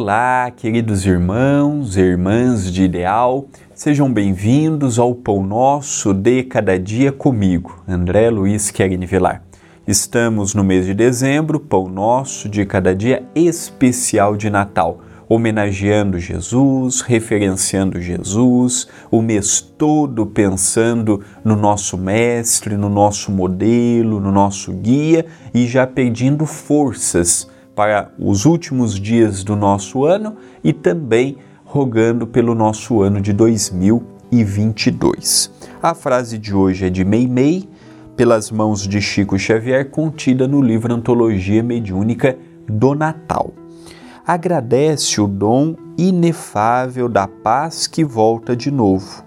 Olá, queridos irmãos e irmãs de Ideal, sejam bem-vindos ao Pão Nosso de Cada Dia comigo, André Luiz Querini Vilar. Estamos no mês de dezembro, Pão Nosso de Cada Dia especial de Natal, homenageando Jesus, referenciando Jesus, o mês todo pensando no nosso Mestre, no nosso modelo, no nosso guia e já pedindo forças para os últimos dias do nosso ano e também rogando pelo nosso ano de 2022. A frase de hoje é de Meimei, pelas mãos de Chico Xavier, contida no livro Antologia Mediúnica do Natal. Agradece o dom inefável da paz que volta de novo,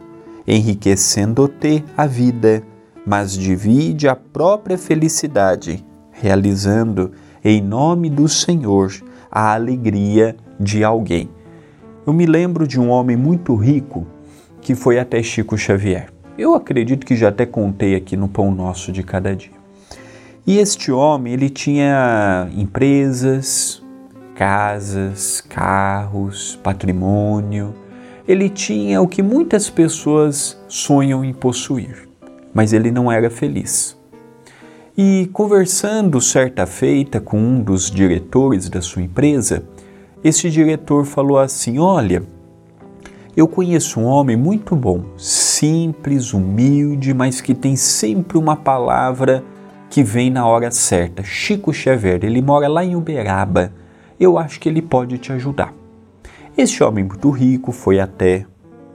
enriquecendo-te a vida, mas divide a própria felicidade, realizando em nome do Senhor a alegria de alguém. Eu me lembro de um homem muito rico que foi até Chico Xavier. Eu acredito que já até contei aqui no Pão Nosso de Cada Dia. E este homem, ele tinha empresas, casas, carros, patrimônio. Ele tinha o que muitas pessoas sonham em possuir, mas ele não era feliz. E conversando certa feita com um dos diretores da sua empresa, este diretor falou assim: Olha, eu conheço um homem muito bom, simples, humilde, mas que tem sempre uma palavra que vem na hora certa. Chico Xavier, ele mora lá em Uberaba. Eu acho que ele pode te ajudar. Este homem muito rico foi até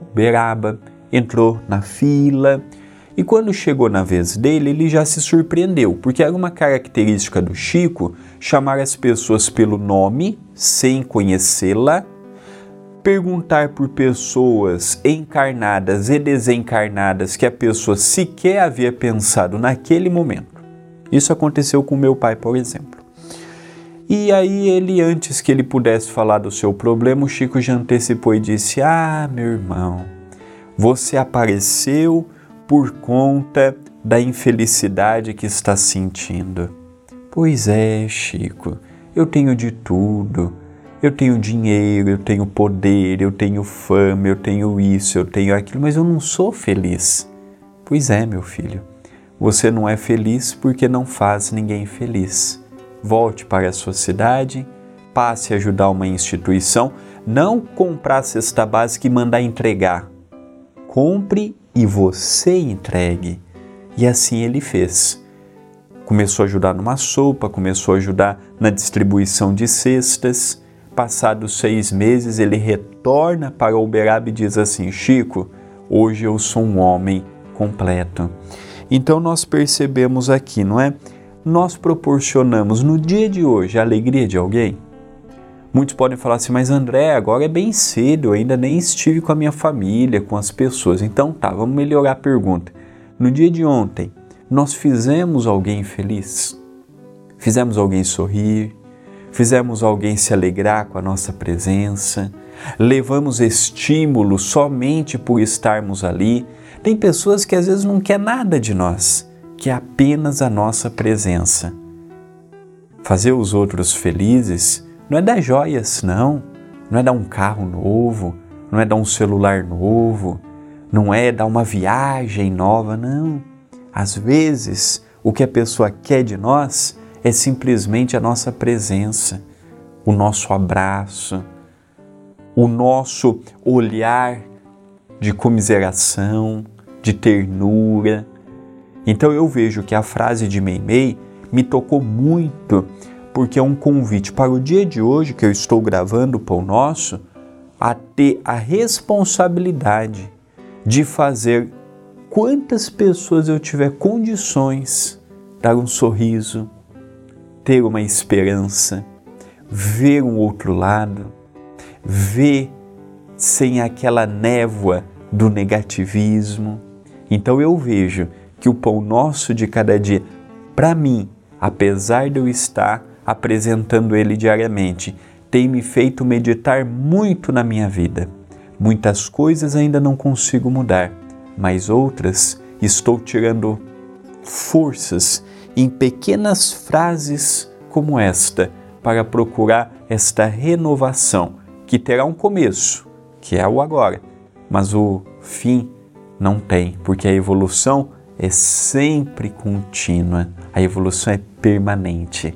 Uberaba, entrou na fila e quando chegou na vez dele, ele já se surpreendeu, porque era uma característica do Chico chamar as pessoas pelo nome, sem conhecê-la, perguntar por pessoas encarnadas e desencarnadas que a pessoa sequer havia pensado naquele momento. Isso aconteceu com meu pai, por exemplo. E aí ele, antes que ele pudesse falar do seu problema, o Chico já antecipou e disse: Ah, meu irmão, você apareceu por conta da infelicidade que está sentindo. Pois é, Chico, eu tenho de tudo. Eu tenho dinheiro, eu tenho poder, eu tenho fama, eu tenho isso, eu tenho aquilo, mas eu não sou feliz. Pois é, meu filho, você não é feliz porque não faz ninguém feliz. Volte para a sua cidade, passe a ajudar uma instituição, não comprar cesta básica e mandar entregar. Compre e você entregue. E assim ele fez. Começou a ajudar numa sopa, começou a ajudar na distribuição de cestas. Passados seis meses, ele retorna para Uberaba e diz assim: Chico, hoje eu sou um homem completo. Então nós percebemos aqui, não é? Nós proporcionamos no dia de hoje a alegria de alguém? Muitos podem falar assim, mas André, agora é bem cedo, eu ainda nem estive com a minha família, com as pessoas. Então tá, vamos melhorar a pergunta. No dia de ontem, nós fizemos alguém feliz? Fizemos alguém sorrir? Fizemos alguém se alegrar com a nossa presença? Levamos estímulo somente por estarmos ali? Tem pessoas que às vezes não quer nada de nós, que apenas a nossa presença. Fazer os outros felizes não é dar joias, não. Não é dar um carro novo, não é dar um celular novo, não é dar uma viagem nova, não. Às vezes, o que a pessoa quer de nós é simplesmente a nossa presença, o nosso abraço, o nosso olhar de comiseração, de ternura. Então eu vejo que a frase de Meimei me tocou muito porque é um convite para o dia de hoje que eu estou gravando o Pão Nosso a ter a responsabilidade de fazer quantas pessoas eu tiver condições dar um sorriso, ter uma esperança, ver um outro lado, ver sem aquela névoa do negativismo. Então eu vejo que o pão nosso de cada dia, para mim, apesar de eu estar apresentando ele diariamente, tem me feito meditar muito na minha vida. Muitas coisas ainda não consigo mudar, mas outras estou tirando forças em pequenas frases como esta para procurar esta renovação que terá um começo, que é o agora, mas o fim não tem, porque a evolução é sempre contínua, a evolução é permanente.